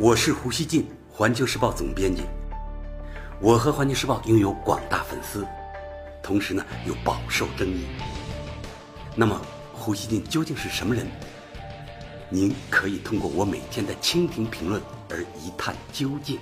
我是胡锡进，环球时报总编辑。我和环球时报拥有广大粉丝，同时呢又饱受争议。那么，胡锡进究竟是什么人？您可以通过我每天的蜻蜓评论而一探究竟。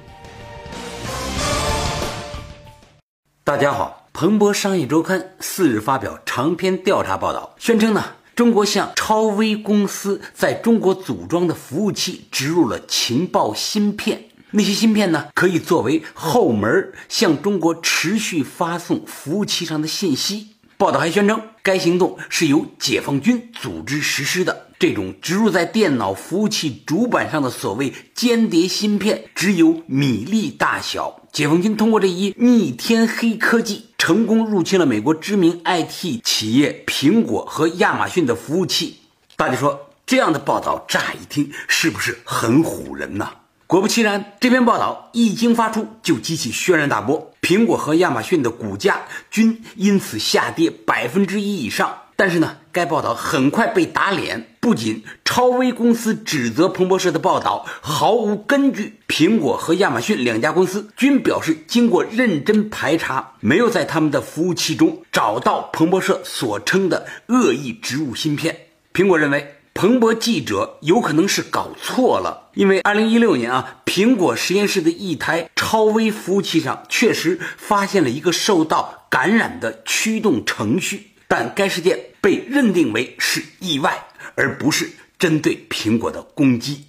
大家好，彭博商业周刊四日发表长篇调查报道，宣称呢。中国向超威公司在中国组装的服务器植入了情报芯片，那些芯片呢，可以作为后门向中国持续发送服务器上的信息。报道还宣称，该行动是由解放军组织实施的。这种植入在电脑服务器主板上的所谓间谍芯片，只有米粒大小。解放军通过这一逆天黑科技。成功入侵了美国知名 IT 企业苹果和亚马逊的服务器。大家说这样的报道乍一听是不是很唬人呢？果不其然，这篇报道一经发出就激起轩然大波，苹果和亚马逊的股价均因此下跌百分之一以上。但是呢，该报道很快被打脸。不仅超威公司指责彭博社的报道毫无根据，苹果和亚马逊两家公司均表示，经过认真排查，没有在他们的服务器中找到彭博社所称的恶意植入芯片。苹果认为，彭博记者有可能是搞错了，因为2016年啊，苹果实验室的一台超微服务器上确实发现了一个受到感染的驱动程序。但该事件被认定为是意外，而不是针对苹果的攻击。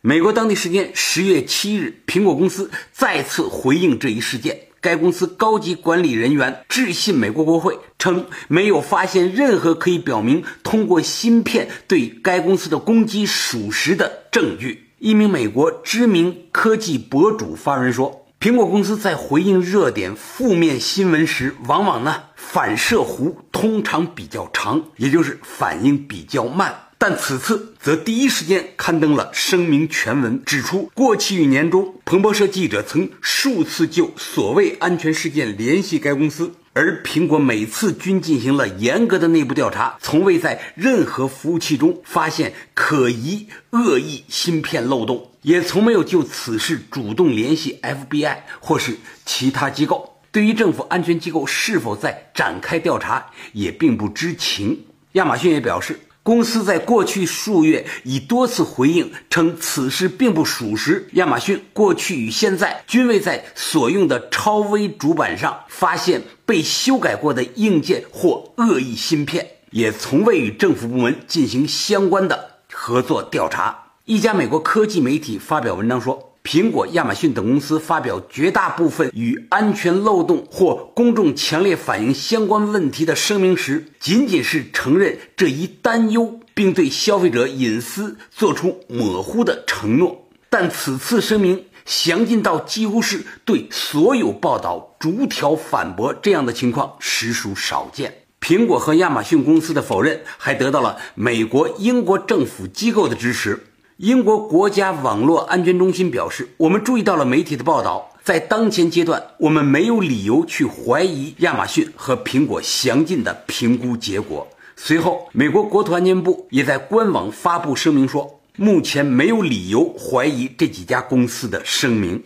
美国当地时间十月七日，苹果公司再次回应这一事件。该公司高级管理人员致信美国国会，称没有发现任何可以表明通过芯片对该公司的攻击属实的证据。一名美国知名科技博主发文说：“苹果公司在回应热点负面新闻时，往往呢。”反射弧通常比较长，也就是反应比较慢。但此次则第一时间刊登了声明全文，指出过去一年中，彭博社记者曾数次就所谓安全事件联系该公司，而苹果每次均进行了严格的内部调查，从未在任何服务器中发现可疑恶意芯片漏洞，也从没有就此事主动联系 FBI 或是其他机构。对于政府安全机构是否在展开调查，也并不知情。亚马逊也表示，公司在过去数月已多次回应称此事并不属实。亚马逊过去与现在均未在所用的超微主板上发现被修改过的硬件或恶意芯片，也从未与政府部门进行相关的合作调查。一家美国科技媒体发表文章说。苹果、亚马逊等公司发表绝大部分与安全漏洞或公众强烈反映相关问题的声明时，仅仅是承认这一担忧，并对消费者隐私做出模糊的承诺。但此次声明详尽到几乎是对所有报道逐条反驳，这样的情况实属少见。苹果和亚马逊公司的否认还得到了美国、英国政府机构的支持。英国国家网络安全中心表示：“我们注意到了媒体的报道，在当前阶段，我们没有理由去怀疑亚马逊和苹果详尽的评估结果。”随后，美国国土安全部也在官网发布声明说：“目前没有理由怀疑这几家公司的声明。”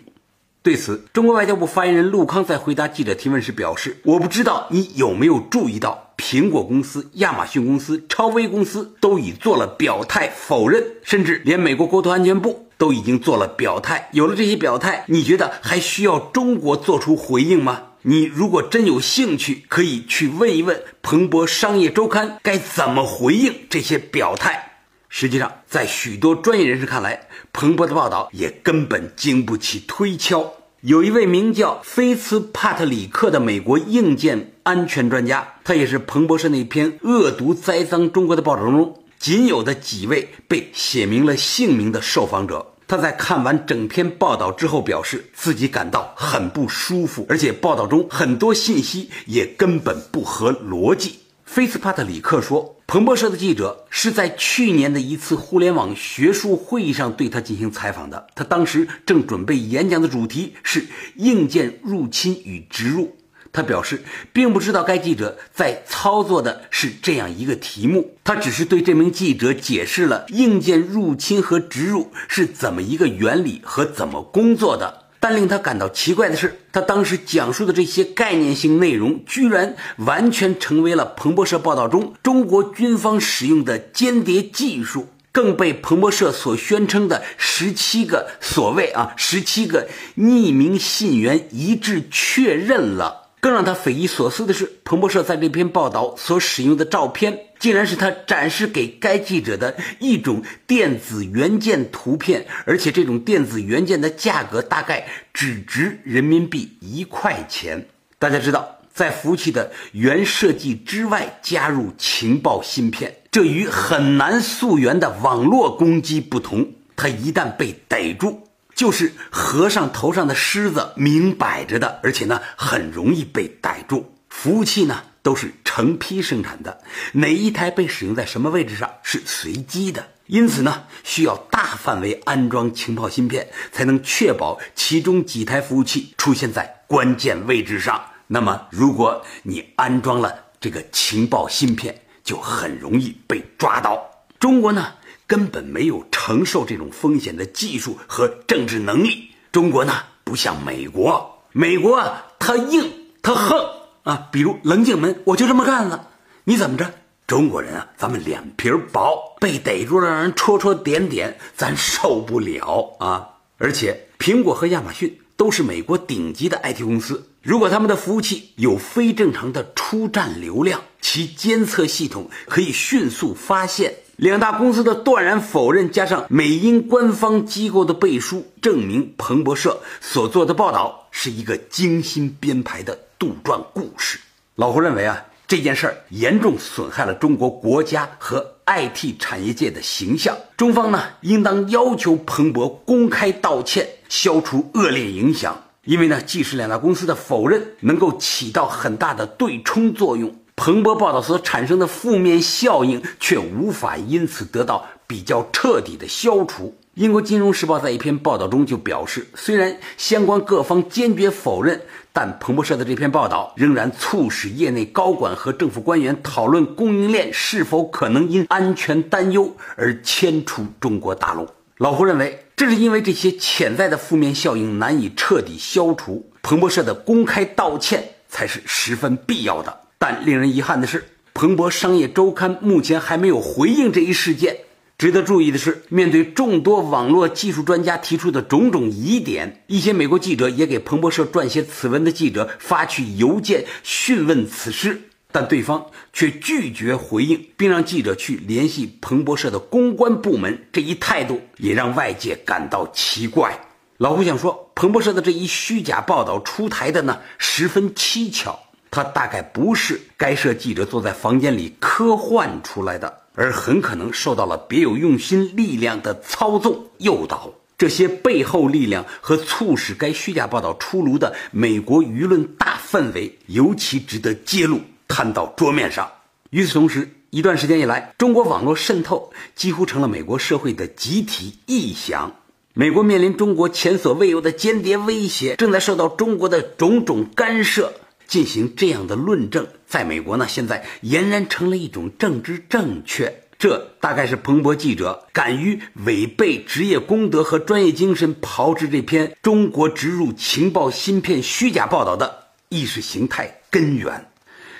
对此，中国外交部发言人陆康在回答记者提问时表示：“我不知道你有没有注意到，苹果公司、亚马逊公司、超威公司都已做了表态否认，甚至连美国国土安全部都已经做了表态。有了这些表态，你觉得还需要中国做出回应吗？你如果真有兴趣，可以去问一问彭博商业周刊该怎么回应这些表态。实际上，在许多专业人士看来，彭博的报道也根本经不起推敲。”有一位名叫菲茨帕特里克的美国硬件安全专家，他也是彭博社那篇恶毒栽赃中国的报道中仅有的几位被写明了姓名的受访者。他在看完整篇报道之后，表示自己感到很不舒服，而且报道中很多信息也根本不合逻辑。菲茨帕特里克说。彭博社的记者是在去年的一次互联网学术会议上对他进行采访的。他当时正准备演讲的主题是硬件入侵与植入。他表示并不知道该记者在操作的是这样一个题目，他只是对这名记者解释了硬件入侵和植入是怎么一个原理和怎么工作的。但令他感到奇怪的是，他当时讲述的这些概念性内容，居然完全成为了彭博社报道中中国军方使用的间谍技术，更被彭博社所宣称的十七个所谓啊十七个匿名信源一致确认了。更让他匪夷所思的是，彭博社在这篇报道所使用的照片，竟然是他展示给该记者的一种电子元件图片，而且这种电子元件的价格大概只值人民币一块钱。大家知道，在服务器的原设计之外加入情报芯片，这与很难溯源的网络攻击不同。它一旦被逮住，就是和尚头上的虱子，明摆着的，而且呢，很容易被逮住。服务器呢都是成批生产的，哪一台被使用在什么位置上是随机的，因此呢，需要大范围安装情报芯片，才能确保其中几台服务器出现在关键位置上。那么，如果你安装了这个情报芯片，就很容易被抓到。中国呢？根本没有承受这种风险的技术和政治能力。中国呢，不像美国，美国啊，他硬，他横啊。比如棱镜门，我就这么干了，你怎么着？中国人啊，咱们脸皮薄，被逮住了让人戳戳点点，咱受不了啊。而且，苹果和亚马逊都是美国顶级的 IT 公司，如果他们的服务器有非正常的出站流量，其监测系统可以迅速发现。两大公司的断然否认，加上美英官方机构的背书，证明彭博社所做的报道是一个精心编排的杜撰故事。老胡认为啊，这件事儿严重损害了中国国家和 IT 产业界的形象。中方呢，应当要求彭博公开道歉，消除恶劣影响。因为呢，即使两大公司的否认能够起到很大的对冲作用。彭博报道所产生的负面效应却无法因此得到比较彻底的消除。英国金融时报在一篇报道中就表示，虽然相关各方坚决否认，但彭博社的这篇报道仍然促使业内高管和政府官员讨论供应链是否可能因安全担忧而迁出中国大陆。老胡认为，这是因为这些潜在的负面效应难以彻底消除，彭博社的公开道歉才是十分必要的。但令人遗憾的是，彭博商业周刊目前还没有回应这一事件。值得注意的是，面对众多网络技术专家提出的种种疑点，一些美国记者也给彭博社撰写此文的记者发去邮件讯问此事，但对方却拒绝回应，并让记者去联系彭博社的公关部门。这一态度也让外界感到奇怪。老胡想说，彭博社的这一虚假报道出台的呢，十分蹊跷。他大概不是该社记者坐在房间里科幻出来的，而很可能受到了别有用心力量的操纵诱导。这些背后力量和促使该虚假报道出炉的美国舆论大氛围，尤其值得揭露，摊到桌面上。与此同时，一段时间以来，中国网络渗透几乎成了美国社会的集体臆想。美国面临中国前所未有的间谍威胁，正在受到中国的种种干涉。进行这样的论证，在美国呢，现在俨然成了一种政治正确。这大概是彭博记者敢于违背职业公德和专业精神，炮制这篇中国植入情报芯片虚假报道的意识形态根源。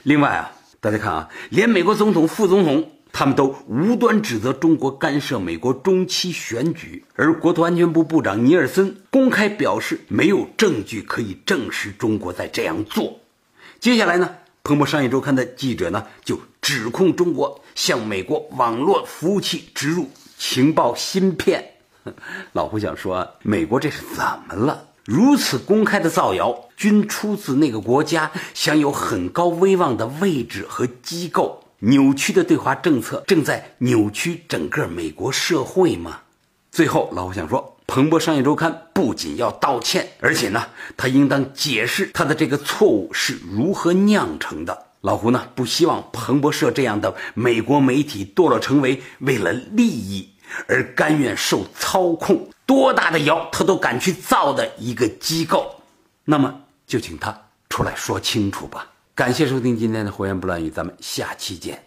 另外啊，大家看啊，连美国总统、副总统他们都无端指责中国干涉美国中期选举，而国土安全部部长尼尔森公开表示，没有证据可以证实中国在这样做。接下来呢，彭博商业周刊的记者呢就指控中国向美国网络服务器植入情报芯片。老胡想说，美国这是怎么了？如此公开的造谣，均出自那个国家享有很高威望的位置和机构。扭曲的对华政策正在扭曲整个美国社会吗？最后，老胡想说。彭博商业周刊不仅要道歉，而且呢，他应当解释他的这个错误是如何酿成的。老胡呢，不希望彭博社这样的美国媒体堕落成为为了利益而甘愿受操控、多大的谣他都敢去造的一个机构。那么，就请他。出来说清楚吧。感谢收听今天的《胡言不乱语》，咱们下期见。